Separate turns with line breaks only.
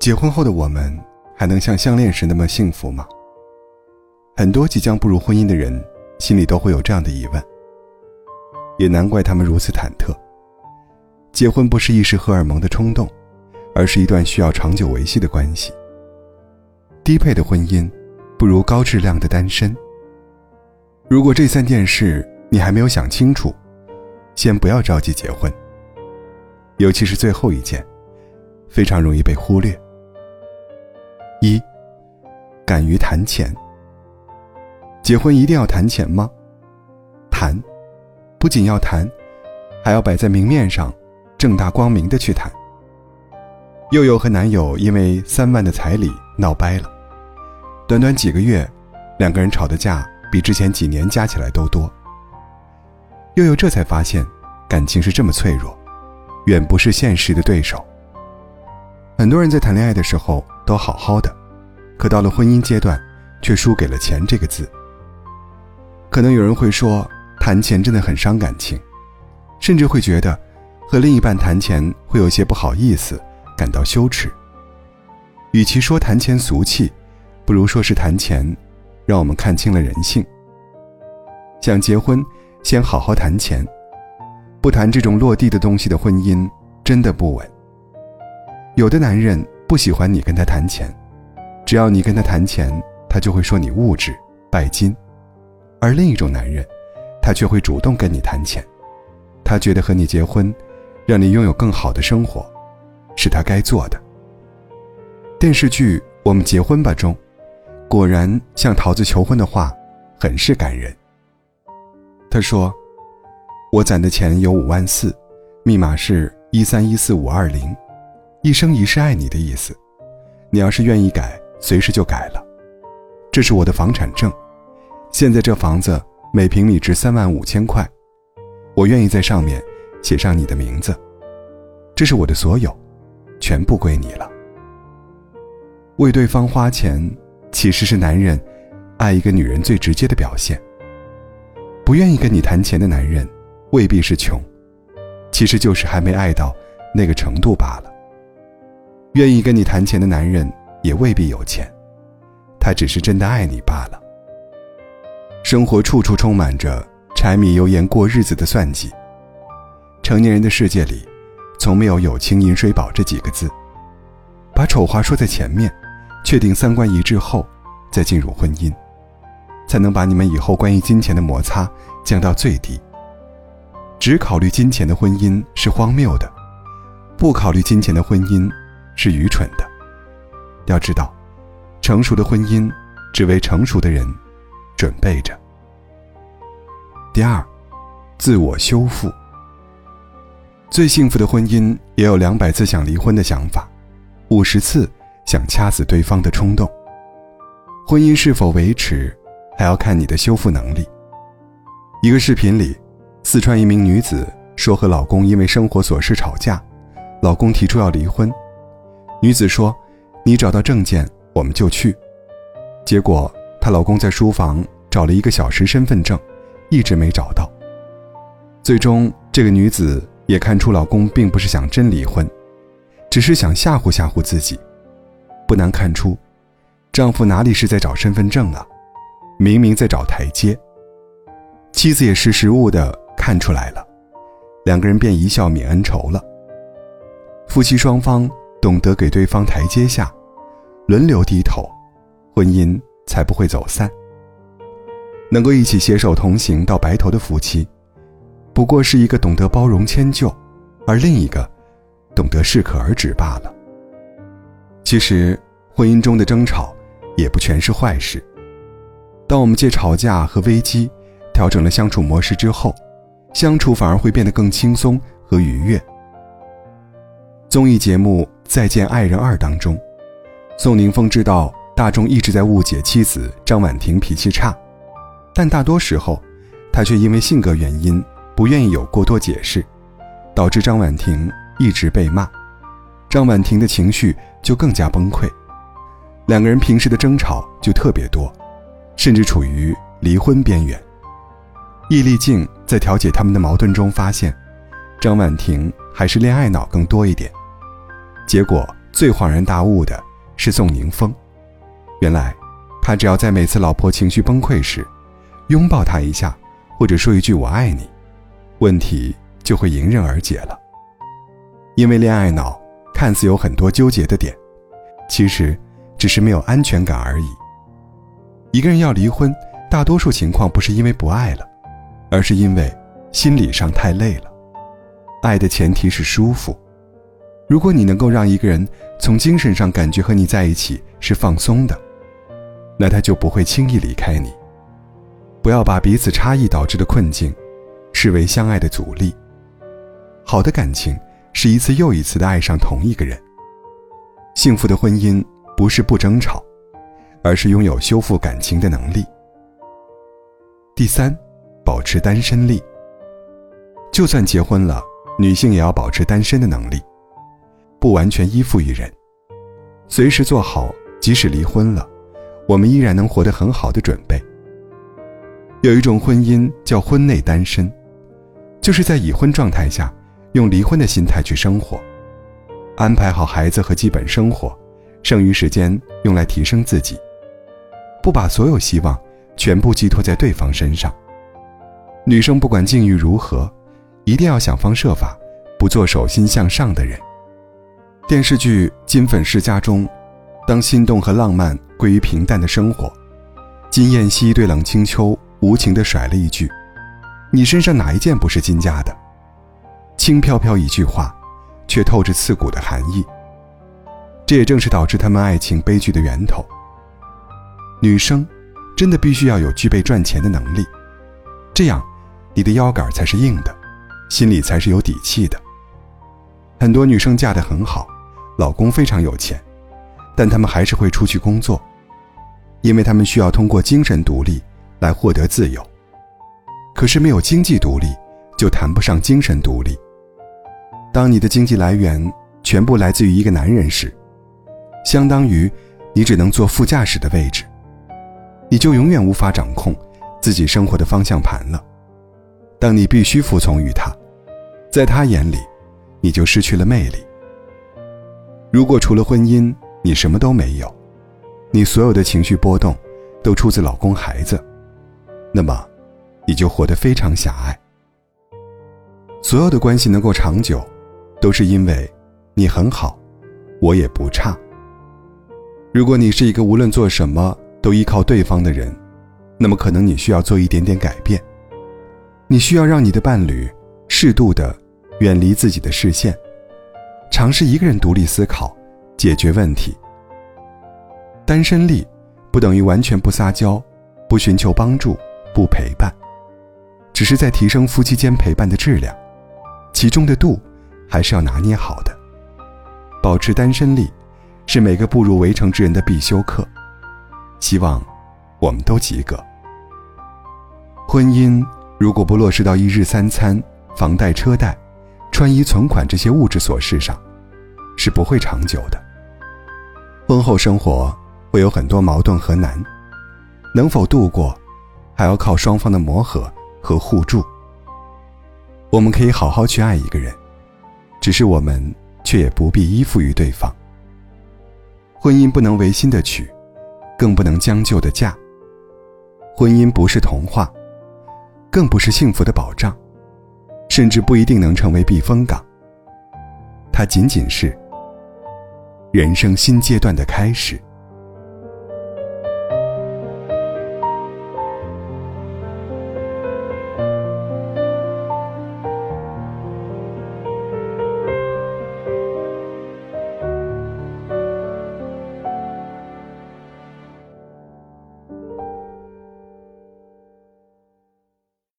结婚后的我们还能像相恋时那么幸福吗？很多即将步入婚姻的人心里都会有这样的疑问，也难怪他们如此忐忑。结婚不是一时荷尔蒙的冲动，而是一段需要长久维系的关系。低配的婚姻，不如高质量的单身。如果这三件事你还没有想清楚，先不要着急结婚。尤其是最后一件，非常容易被忽略。一，敢于谈钱。结婚一定要谈钱吗？谈，不仅要谈，还要摆在明面上，正大光明的去谈。佑佑和男友因为三万的彩礼闹掰了，短短几个月，两个人吵的架比之前几年加起来都多。佑佑这才发现，感情是这么脆弱，远不是现实的对手。很多人在谈恋爱的时候都好好的，可到了婚姻阶段，却输给了钱这个字。可能有人会说，谈钱真的很伤感情，甚至会觉得和另一半谈钱会有些不好意思，感到羞耻。与其说谈钱俗气，不如说是谈钱，让我们看清了人性。想结婚，先好好谈钱，不谈这种落地的东西的婚姻，真的不稳。有的男人不喜欢你跟他谈钱，只要你跟他谈钱，他就会说你物质拜金；而另一种男人，他却会主动跟你谈钱，他觉得和你结婚，让你拥有更好的生活，是他该做的。电视剧《我们结婚吧》中，果然向桃子求婚的话，很是感人。他说：“我攒的钱有五万四，密码是一三一四五二零。”一生一世爱你的意思，你要是愿意改，随时就改了。这是我的房产证，现在这房子每平米值三万五千块，我愿意在上面写上你的名字。这是我的所有，全部归你了。为对方花钱，其实是男人爱一个女人最直接的表现。不愿意跟你谈钱的男人，未必是穷，其实就是还没爱到那个程度罢了。愿意跟你谈钱的男人也未必有钱，他只是真的爱你罢了。生活处处充满着柴米油盐过日子的算计。成年人的世界里，从没有友情饮水饱这几个字。把丑话说在前面，确定三观一致后，再进入婚姻，才能把你们以后关于金钱的摩擦降到最低。只考虑金钱的婚姻是荒谬的，不考虑金钱的婚姻。是愚蠢的。要知道，成熟的婚姻只为成熟的人准备着。第二，自我修复。最幸福的婚姻也有两百次想离婚的想法，五十次想掐死对方的冲动。婚姻是否维持，还要看你的修复能力。一个视频里，四川一名女子说和老公因为生活琐事吵架，老公提出要离婚。女子说：“你找到证件，我们就去。”结果她老公在书房找了一个小时身份证，一直没找到。最终，这个女子也看出老公并不是想真离婚，只是想吓唬吓唬自己。不难看出，丈夫哪里是在找身份证啊，明明在找台阶。妻子也识时务的看出来了，两个人便一笑泯恩仇了。夫妻双方。懂得给对方台阶下，轮流低头，婚姻才不会走散。能够一起携手同行到白头的夫妻，不过是一个懂得包容迁就，而另一个懂得适可而止罢了。其实，婚姻中的争吵也不全是坏事。当我们借吵架和危机调整了相处模式之后，相处反而会变得更轻松和愉悦。综艺节目。再见爱人二当中，宋宁峰知道大众一直在误解妻子张婉婷脾气差，但大多时候，他却因为性格原因不愿意有过多解释，导致张婉婷一直被骂，张婉婷的情绪就更加崩溃，两个人平时的争吵就特别多，甚至处于离婚边缘。易立竞在调解他们的矛盾中发现，张婉婷还是恋爱脑更多一点。结果最恍然大悟的是宋宁峰。原来，他只要在每次老婆情绪崩溃时，拥抱她一下，或者说一句“我爱你”，问题就会迎刃而解了。因为恋爱脑看似有很多纠结的点，其实只是没有安全感而已。一个人要离婚，大多数情况不是因为不爱了，而是因为心理上太累了。爱的前提是舒服。如果你能够让一个人从精神上感觉和你在一起是放松的，那他就不会轻易离开你。不要把彼此差异导致的困境视为相爱的阻力。好的感情是一次又一次的爱上同一个人。幸福的婚姻不是不争吵，而是拥有修复感情的能力。第三，保持单身力。就算结婚了。女性也要保持单身的能力，不完全依附于人，随时做好即使离婚了，我们依然能活得很好的准备。有一种婚姻叫婚内单身，就是在已婚状态下，用离婚的心态去生活，安排好孩子和基本生活，剩余时间用来提升自己，不把所有希望全部寄托在对方身上。女生不管境遇如何。一定要想方设法，不做手心向上的人。电视剧《金粉世家》中，当心动和浪漫归于平淡的生活，金燕西对冷清秋无情地甩了一句：“你身上哪一件不是金家的？”轻飘飘一句话，却透着刺骨的寒意。这也正是导致他们爱情悲剧的源头。女生，真的必须要有具备赚钱的能力，这样，你的腰杆才是硬的。心里才是有底气的。很多女生嫁得很好，老公非常有钱，但他们还是会出去工作，因为他们需要通过精神独立来获得自由。可是没有经济独立，就谈不上精神独立。当你的经济来源全部来自于一个男人时，相当于你只能坐副驾驶的位置，你就永远无法掌控自己生活的方向盘了。当你必须服从于他。在他眼里，你就失去了魅力。如果除了婚姻，你什么都没有，你所有的情绪波动都出自老公、孩子，那么，你就活得非常狭隘。所有的关系能够长久，都是因为你很好，我也不差。如果你是一个无论做什么都依靠对方的人，那么可能你需要做一点点改变。你需要让你的伴侣。适度的远离自己的视线，尝试一个人独立思考，解决问题。单身力不等于完全不撒娇，不寻求帮助，不陪伴，只是在提升夫妻间陪伴的质量，其中的度还是要拿捏好的。保持单身力，是每个步入围城之人的必修课。希望我们都及格。婚姻如果不落实到一日三餐。房贷、车贷、穿衣、存款这些物质琐事上，是不会长久的。婚后生活会有很多矛盾和难，能否度过，还要靠双方的磨合和互助。我们可以好好去爱一个人，只是我们却也不必依附于对方。婚姻不能违心的娶，更不能将就的嫁。婚姻不是童话，更不是幸福的保障。甚至不一定能成为避风港。它仅仅是人生新阶段的开始。